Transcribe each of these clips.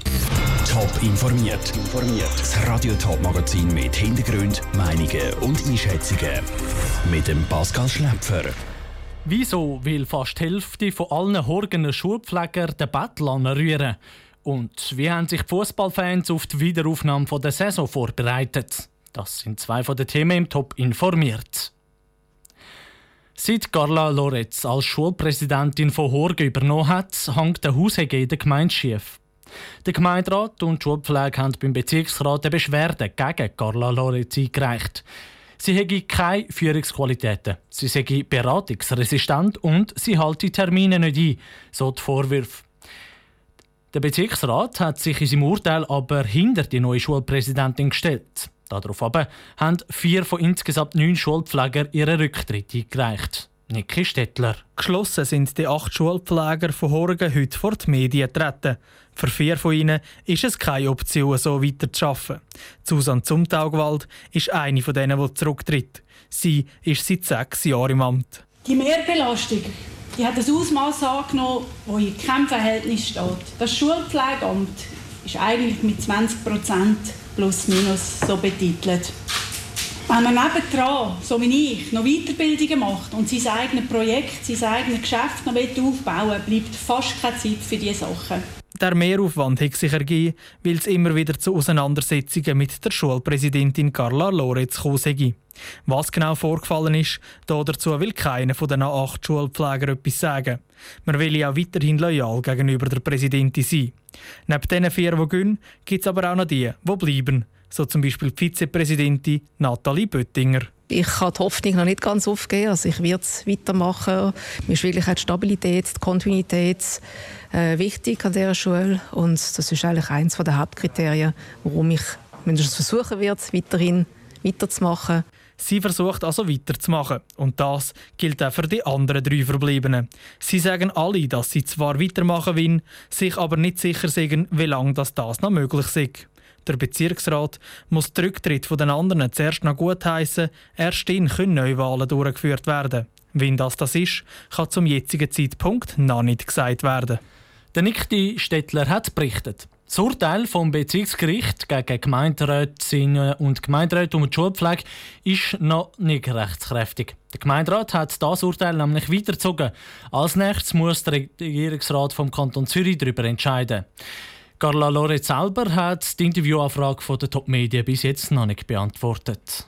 Top informiert. Das Radio Top Magazin mit Hintergrund, Meinungen und Einschätzungen mit dem Pascal Schläpfer. Wieso will fast die Hälfte von allen Horgener Schulpfleger den Battle anrühren? Und wie haben sich Fußballfans auf die Wiederaufnahme der Saison vorbereitet? Das sind zwei von den Themen im Top informiert. Seit Carla Loretz als Schulpräsidentin von Horge übernommen hat, hängt der Haushege in der Gemeinde schief. Der Gemeinderat und die Schulpflege haben beim Bezirksrat eine Beschwerde gegen Carla Loretz eingereicht. Sie hätte keine Führungsqualitäten, sie sei beratungsresistent und sie halte Termine nicht ein, so die Vorwürfe. Der Bezirksrat hat sich in seinem Urteil aber hinter die neue Schulpräsidentin gestellt. Darauf aber haben vier von insgesamt neun Schulpflegern ihren Rücktritt eingereicht. Niki Stettler. Geschlossen sind die acht Schulpfleger von Horgen heute vor die Medien getreten. Für vier von ihnen ist es keine Option, so weiter zu arbeiten. Susanne Zumtaugwald ist eine von denen, die zurücktritt. Sie ist seit sechs Jahren im Amt. Die Mehrbelastung die hat ein Ausmaß angenommen, das in keinem Verhältnis steht. Das Schulpflegeamt ist eigentlich mit 20 Prozent plus minus so betitelt. Wenn man nebendran, so wie ich, noch Weiterbildungen macht und sein eigenes Projekt, sein eigenes Geschäft noch aufbauen bleibt fast keine Zeit für diese Sachen. Der Mehraufwand hat sich ergeben, weil es immer wieder zu Auseinandersetzungen mit der Schulpräsidentin Carla Loretz gekommen Was genau vorgefallen ist, dazu will keiner von den acht Schulpflegern etwas sagen. Man will ja weiterhin loyal gegenüber der Präsidentin sein. Neben diesen vier, die gehen, gibt es aber auch noch die, die bleiben so zum Beispiel die Vizepräsidentin Nathalie Böttinger. Ich kann die Hoffnung noch nicht ganz aufgeben. Also ich werde es weitermachen. Mir ist wirklich die Stabilität, die Kontinuität äh, wichtig an dieser Schule. Und das ist eigentlich eines der Hauptkriterien, warum ich mindestens versuchen werde, weiterhin weiterzumachen. Sie versucht also weiterzumachen. Und das gilt auch für die anderen drei Verbliebenen. Sie sagen alle, dass sie zwar weitermachen wollen, sich aber nicht sicher sind, wie lange das, das noch möglich ist. Der Bezirksrat muss den Rücktritt von den anderen zuerst noch gutheissen. Erst dann können Neuwahlen durchgeführt werden. Wenn das das ist, kann zum jetzigen Zeitpunkt noch nicht gesagt werden. Der Nikti Stettler hat berichtet. Das Urteil vom Bezirksgericht gegen Gemeinderätinnen und Gemeinderäte um die Schulpflege ist noch nicht rechtskräftig. Der Gemeinderat hat das Urteil nämlich weitergezogen. Als nächstes muss der Regierungsrat vom Kanton Zürich darüber entscheiden. Carla Loretz selber hat die Interviewanfrage der Top Media bis jetzt noch nicht beantwortet.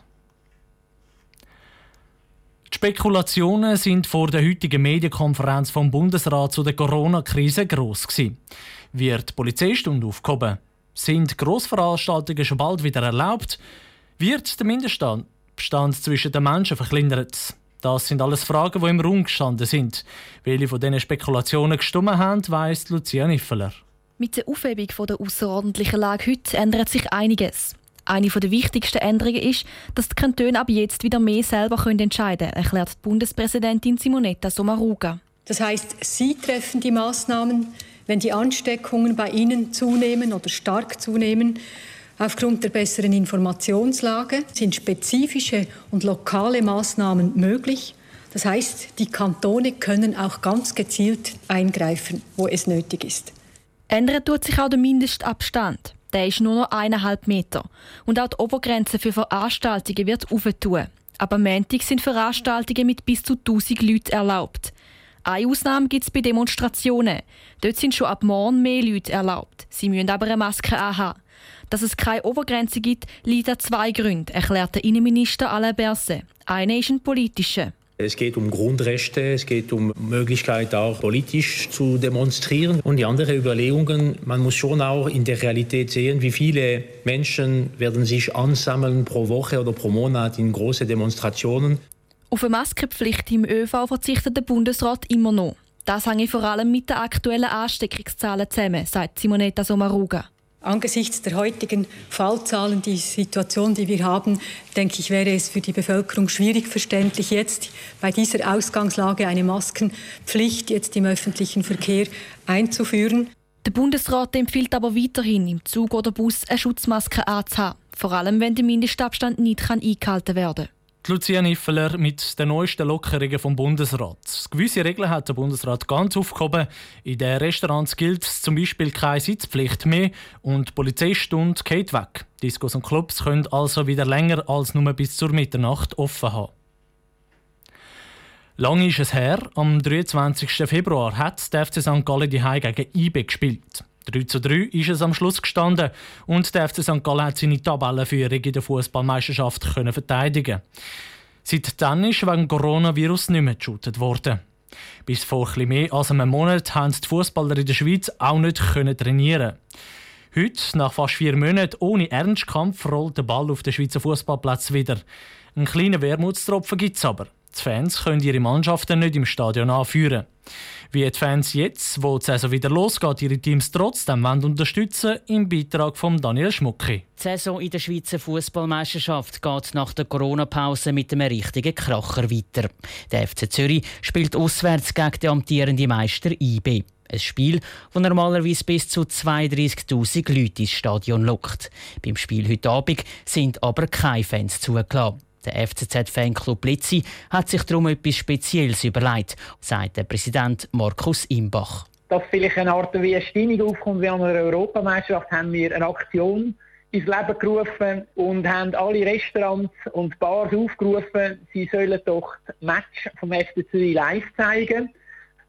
Die Spekulationen sind vor der heutigen Medienkonferenz vom Bundesrat zu der Corona-Krise gross gewesen. Wird Polizeistunde aufgehoben? Sind Grossveranstaltungen schon bald wieder erlaubt? Wird der Mindeststand zwischen den Menschen verkleinert? Das sind alles Fragen, die im Raum gestanden sind. Welche von diesen Spekulationen gestimmt haben, weiss Lucia Niffeler. Mit der Aufhebung der außerordentlichen Lage heute ändert sich einiges. Eine der wichtigsten Änderungen ist, dass die Kantone ab jetzt wieder mehr selber entscheiden können, erklärt die Bundespräsidentin Simonetta Sommaruga. Das heißt, Sie treffen die Maßnahmen, wenn die Ansteckungen bei Ihnen zunehmen oder stark zunehmen. Aufgrund der besseren Informationslage sind spezifische und lokale Maßnahmen möglich. Das heißt, die Kantone können auch ganz gezielt eingreifen, wo es nötig ist. Ändern tut sich auch der Mindestabstand. Der ist nur noch eineinhalb Meter. Und auch die Obergrenze für Veranstaltungen wird aufgetun. Aber Montag sind Veranstaltungen mit bis zu 1000 Leuten erlaubt. Eine Ausnahme gibt es bei Demonstrationen. Dort sind schon ab morgen mehr Leute erlaubt. Sie müssen aber eine Maske anhaben. Dass es keine Obergrenze gibt, liegt an zwei Gründen, erklärt der Innenminister Alain Berset. Einer ist ein politischer. Es geht um Grundrechte, es geht um Möglichkeit auch politisch zu demonstrieren und die anderen Überlegungen. Man muss schon auch in der Realität sehen, wie viele Menschen werden sich ansammeln pro Woche oder pro Monat in große Demonstrationen. Auf eine Maskenpflicht im ÖV verzichtet der Bundesrat immer noch. Das hängt vor allem mit den aktuellen Ansteckungszahlen zusammen, sagt Simonetta Sommaruga. Angesichts der heutigen Fallzahlen, die Situation, die wir haben, denke ich, wäre es für die Bevölkerung schwierig verständlich, jetzt bei dieser Ausgangslage eine Maskenpflicht jetzt im öffentlichen Verkehr einzuführen. Der Bundesrat empfiehlt aber weiterhin, im Zug oder Bus eine Schutzmaske anzuhaben, vor allem wenn der Mindestabstand nicht eingehalten werden kann. Lucia Niffeler mit den neuesten Lockerungen vom Bundesrat. Gewisse Regeln hat der Bundesrat ganz aufgehoben. In den Restaurants gilt zum Beispiel keine Sitzpflicht mehr und die Polizeistunde geht weg. Discos und Clubs können also wieder länger als nur bis zur Mitternacht offen haben. Lange ist es her, am 23. Februar hat der FC St. Gallen die Heim gegen IB gespielt. 3 zu 3 ist es am Schluss gestanden und der FC St. Gallen hat seine Tabellenführung in der Fußballmeisterschaft verteidigen. Seitdem ist wegen Coronavirus nicht mehr geshootet worden. Bis vor etwas mehr als einem Monat haben die Fußballer in der Schweiz auch nicht trainieren Heute, nach fast vier Monaten ohne Ernstkampf, rollt der Ball auf den Schweizer Fußballplatz wieder. Einen kleinen Wermutstropfen gibt es aber. Die Fans können ihre Mannschaften nicht im Stadion anführen. Wie die Fans jetzt, wo die Saison wieder losgeht, ihre Teams trotzdem unterstützen im Beitrag von Daniel Schmucki. Die Saison in der Schweizer Fußballmeisterschaft geht nach der Corona-Pause mit einem richtigen Kracher weiter. Der FC Zürich spielt auswärts gegen den amtierenden Meister IB. Ein Spiel, das normalerweise bis zu 32.000 Leute ins Stadion lockt. Beim Spiel heute Abend sind aber keine Fans zugelassen. Der FCZ-Fanclub Blitzi hat sich darum etwas Spezielles überlegt, sagt der Präsident Markus Imbach. Dass vielleicht eine Art wie eine Stimmung aufkommt wie an einer Europameisterschaft, haben wir eine Aktion ins Leben gerufen und haben alle Restaurants und Bars aufgerufen, sie sollen doch das Match vom FC Zürich live zeigen.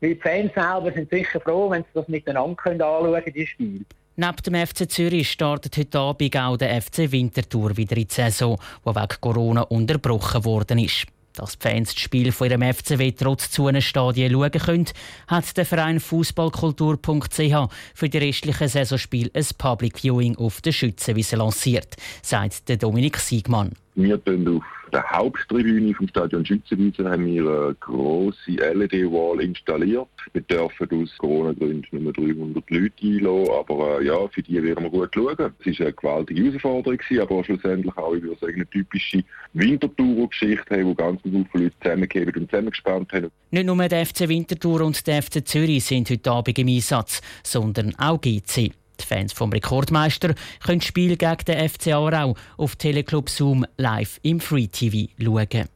Weil die Fans selber sind sicher froh, wenn sie das miteinander anschauen können, die Spiele. Neben dem FC Zürich startet heute Abend auch der FC Winterthur wieder in die Saison, die wegen Corona unterbrochen worden ist. Dass die Fans das Spiel von ihrem FCW trotz zu einem Stadien schauen können, hat der Verein Fußballkultur.ch für die restlichen Saisonspiele ein Public Viewing auf der Schützenwiese lanciert, sagt Dominik Siegmann. Wir auf der Haupttribüne vom Stadion Schützenwiese haben eine grosse LED-Wall installiert. Wir dürfen aus Corona-Gründen nur 300 Leute einladen, aber äh, ja, für die werden wir gut schauen. Es war eine gewaltige Herausforderung, aber schlussendlich auch, ich würde sagen, eine typische Wintertour-Geschichte, wo ganz viele Leute zusammengegeben und zusammengespannt haben. Nicht nur der FC Winterthur und der FC Zürich sind heute Abend im Einsatz, sondern auch GC. Die Fans vom Rekordmeister können das Spiel gegen den FC Aarau auf Teleclub Zoom live im Free TV schauen.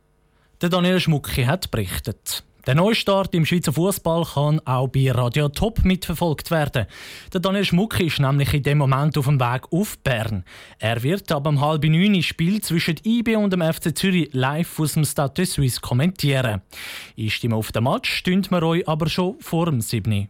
Der Daniel Schmucki hat berichtet. Der Neustart im Schweizer Fußball kann auch bei Radio Top mitverfolgt werden. Der Daniel Schmucki ist nämlich in dem Moment auf dem Weg auf Bern. Er wird ab um halb neun Spiel zwischen IB und dem FC Zürich live aus dem Stade de Suisse kommentieren. Einstimme auf den Match stünden wir euch aber schon vor dem 7.